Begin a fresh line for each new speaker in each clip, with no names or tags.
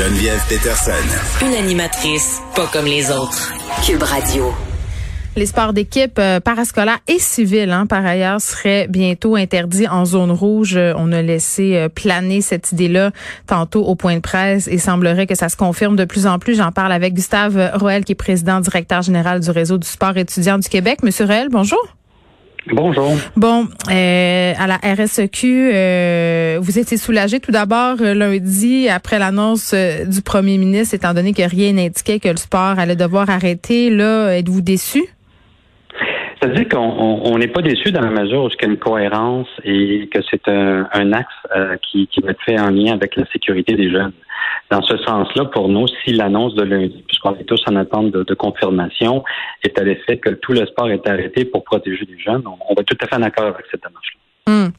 Geneviève Peterson.
Une animatrice pas comme les autres. Cube Radio.
Les sports d'équipe euh, parascolaires et civils, hein, par ailleurs, seraient bientôt interdits en zone rouge. Euh, on a laissé euh, planer cette idée-là tantôt au point de presse et semblerait que ça se confirme de plus en plus. J'en parle avec Gustave Roel, qui est président directeur général du réseau du sport étudiant du Québec. Monsieur Roel, bonjour.
Bonjour.
Bon, euh, à la RSEQ, euh, vous étiez soulagé tout d'abord euh, lundi après l'annonce du premier ministre, étant donné que rien n'indiquait que le sport allait devoir arrêter. Là, êtes-vous déçu?
C'est-à-dire qu'on n'est pas déçu dans la mesure où il y a une cohérence et que c'est un, axe qui, qui va être fait en lien avec la sécurité des jeunes. Dans ce sens-là, pour nous, si l'annonce de lundi, puisqu'on est tous en attente de, confirmation, est à l'effet que tout le sport est arrêté pour protéger les jeunes, on, va tout à fait en accord avec cette démarche-là.
Hmm.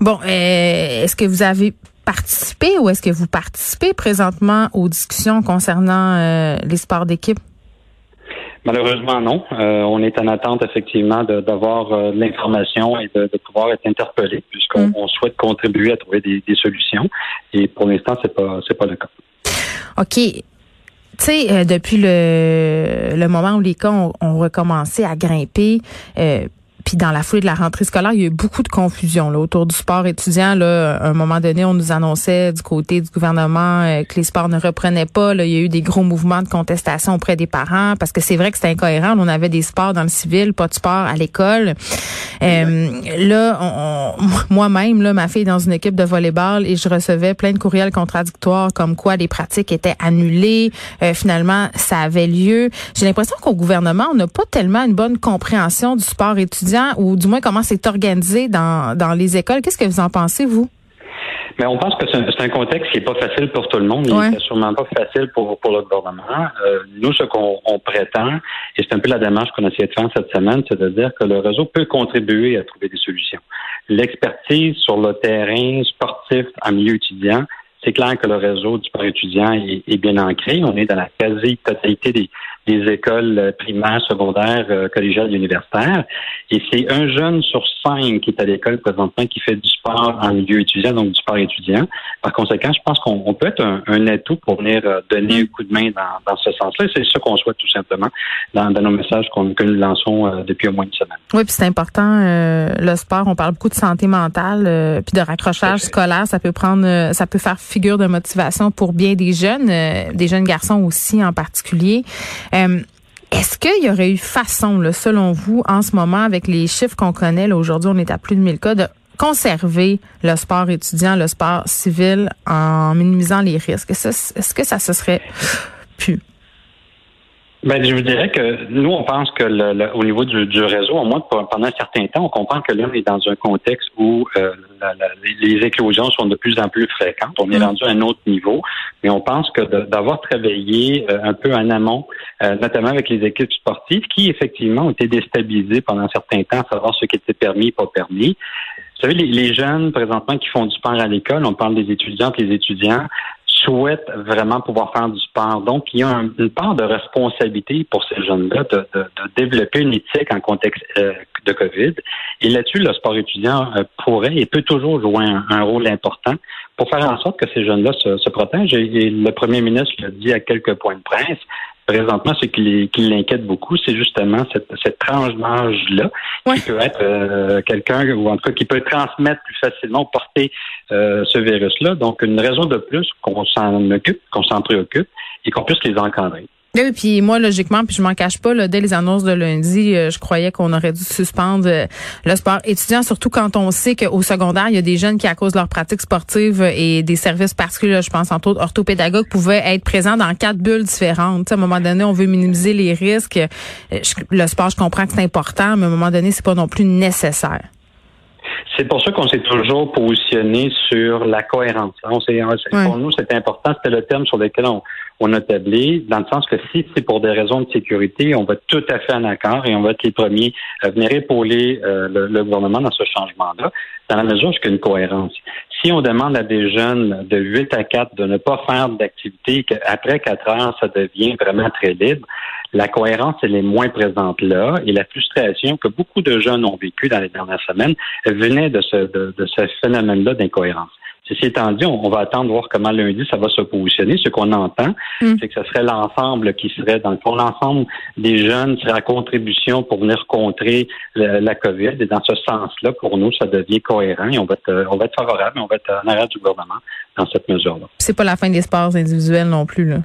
Bon, euh, est-ce que vous avez participé ou est-ce que vous participez présentement aux discussions concernant euh, les sports d'équipe?
Malheureusement, non. Euh, on est en attente effectivement d'avoir euh, de, l'information et de, pouvoir être interpellé, puisqu'on mm. souhaite contribuer à trouver des, solutions. Et pour l'instant, c'est pas c'est pas le cas.
OK. Tu sais, euh, depuis le, le moment où les cas ont, recommencé à grimper, puis dans la foulée de la rentrée scolaire, il y a eu beaucoup de confusion là, autour du sport étudiant. Là, à un moment donné, on nous annonçait du côté du gouvernement euh, que les sports ne reprenaient pas. Là, il y a eu des gros mouvements de contestation auprès des parents parce que c'est vrai que c'était incohérent. On avait des sports dans le civil, pas de sport à l'école. Euh, là, moi-même, là, ma fille est dans une équipe de volleyball et je recevais plein de courriels contradictoires comme quoi les pratiques étaient annulées. Euh, finalement, ça avait lieu. J'ai l'impression qu'au gouvernement, on n'a pas tellement une bonne compréhension du sport étudiant ou du moins comment c'est organisé dans, dans les écoles. Qu'est-ce que vous en pensez, vous?
Mais on pense que c'est un, contexte qui n'est pas facile pour tout le monde. Il n'est sûrement pas facile pour, pour le gouvernement. Euh, nous, ce qu'on prétend, et c'est un peu la démarche qu'on a essayé de faire cette semaine, c'est de dire que le réseau peut contribuer à trouver des solutions. L'expertise sur le terrain sportif en milieu étudiant, c'est clair que le réseau du sport étudiant est, bien ancré. On est dans la quasi-totalité des, des écoles euh, primaires, secondaires, euh, collégiales et universitaires. Et c'est un jeune sur cinq qui est à l'école présentement qui fait du sport en milieu étudiant, donc du sport étudiant. Par conséquent, je pense qu'on peut être un, atout pour venir euh, donner un coup de main dans, dans ce sens-là. C'est ce qu'on souhaite tout simplement dans, dans nos messages que nous lançons depuis au moins une semaine.
Oui, puis c'est important, le sport. On parle beaucoup de santé mentale, puis de raccrochage scolaire. Ça peut prendre, ça peut faire figure de motivation pour bien des jeunes, des jeunes garçons aussi en particulier. Euh, est-ce qu'il y aurait eu façon, selon vous, en ce moment, avec les chiffres qu'on connaît, aujourd'hui, on est à plus de 1000 cas, de conserver le sport étudiant, le sport civil en minimisant les risques? Est-ce que ça se serait pu?
Ben, je vous dirais que nous, on pense que le, au niveau du, du, réseau, au moins pendant un certain temps, on comprend que là, on est dans un contexte où euh, les éclosions sont de plus en plus fréquentes. On est mm. rendu à un autre niveau, mais on pense que d'avoir travaillé euh, un peu en amont, euh, notamment avec les équipes sportives, qui effectivement ont été déstabilisées pendant un certain temps, à savoir ce qui était permis et pas permis. Vous savez, les, les jeunes présentement qui font du sport à l'école, on parle des étudiantes, les étudiants, souhaitent vraiment pouvoir faire du sport. Donc, il y a une part de responsabilité pour ces jeunes-là de, développer une éthique en contexte euh, de COVID. Et là-dessus, le sport étudiant euh, pourrait et peut toujours jouer un, rôle important pour faire en sorte que ces jeunes-là se, protègent. Et, le premier ministre l'a dit à quelques points de presse présentement, ce qui, l'inquiète beaucoup, c'est justement cette, cette tranche d'âge-là, qui peut être euh, quelqu'un, ou en tout cas qui peut transmettre plus facilement, porter euh, ce virus-là. Donc, une raison de plus qu'on s'en occupe, qu'on s'en préoccupe et qu'on puisse les encadrer.
Oui, puis moi, logiquement, puis je m'en cache pas, là, dès les annonces de lundi, euh, je croyais qu'on aurait dû suspendre euh, le sport étudiant, surtout quand on sait qu'au secondaire, il y a des jeunes qui, à cause de leur pratique sportive et des services particuliers, je pense entre autres orthopédagogues, pouvaient être présents dans quatre bulles différentes. à un moment donné, on veut minimiser les risques. Euh, le sport, je comprends que c'est important, mais à un moment donné, c'est pas non plus nécessaire.
C'est pour ça qu'on s'est toujours positionné sur la cohérence. On Pour nous, c'est important. C'était le terme sur lequel on, on a tablé, dans le sens que si c'est pour des raisons de sécurité, on va tout à fait en accord et on va être les premiers à venir épauler euh, le, gouvernement dans ce changement-là, dans la mesure où il y a une cohérence. Si on demande à des jeunes de 8 à 4 de ne pas faire d'activité, qu'après 4 heures, ça devient vraiment très libre, la cohérence, elle est moins présente là et la frustration que beaucoup de jeunes ont vécu dans les dernières semaines venait de ce, de ce phénomène-là d'incohérence. Ceci étant dit, on, va attendre voir comment lundi ça va se positionner. Ce qu'on entend, mm. c'est que ce serait l'ensemble qui serait, dans le fond, l'ensemble des jeunes serait à contribution pour venir contrer la, COVID. Et dans ce sens-là, pour nous, ça devient cohérent et on va être, on va être favorable, on va être en arrière du gouvernement dans cette mesure-là.
C'est pas la fin des sports individuels non plus, là.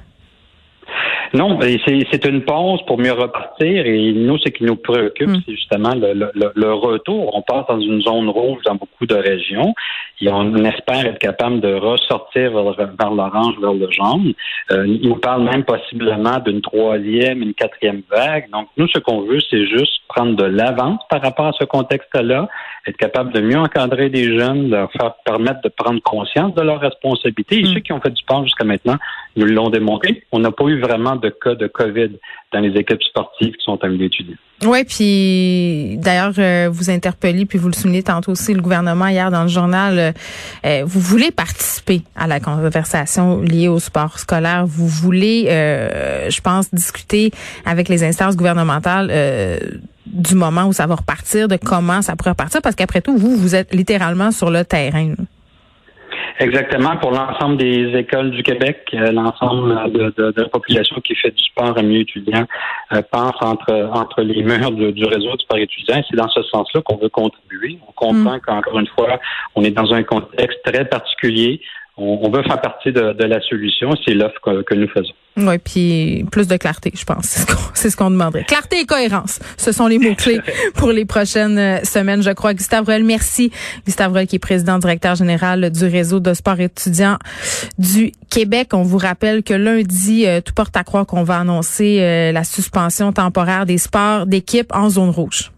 Non, c'est une pause pour mieux repartir et nous, ce qui nous préoccupe, hmm. c'est justement le, retour. On passe dans une zone rouge dans beaucoup de régions et on espère être capable de ressortir vers, l'orange, vers le jaune. Euh, il nous parle même possiblement d'une troisième, une quatrième vague. Donc, nous, ce qu'on veut, c'est juste prendre de l'avance par rapport à ce contexte-là, être capable de mieux encadrer des jeunes, de leur faire permettre de prendre conscience de leurs responsabilités. Et hmm. ceux qui ont fait du sport jusqu'à maintenant nous l'ont démontré. On n'a pas eu vraiment de cas de COVID dans les équipes sportives qui sont amenées étudier.
Oui, puis d'ailleurs, euh, vous interpellez, puis vous le soulignez tantôt aussi, le gouvernement hier dans le journal, euh, euh, vous voulez participer à la conversation liée au sport scolaire. Vous voulez, je pense, discuter avec les instances gouvernementales du moment où ça va repartir, de comment ça pourrait repartir, parce qu'après tout, vous, vous êtes littéralement sur le terrain.
Exactement, pour l'ensemble des écoles du Québec, euh, l'ensemble de, la population qui fait du sport à milieu étudiant euh, pense entre entre les murs du réseau du sport étudiant. C'est dans ce sens-là qu'on veut contribuer. On comprend mm. qu'encore une fois, on est dans un contexte très particulier on, veut faire partie de, la solution. C'est l'offre que, nous faisons.
Oui, puis plus de clarté, je pense. C'est ce qu'on demanderait. Clarté et cohérence, ce sont les mots-clés pour les prochaines euh, semaines, je crois. Gustave Ruel, merci. Gustave Ruel, qui est président directeur général du réseau de sport étudiant du Québec. On vous rappelle que lundi, euh, tout porte à croire qu'on va annoncer euh, la suspension temporaire des sports d'équipe en zone rouge.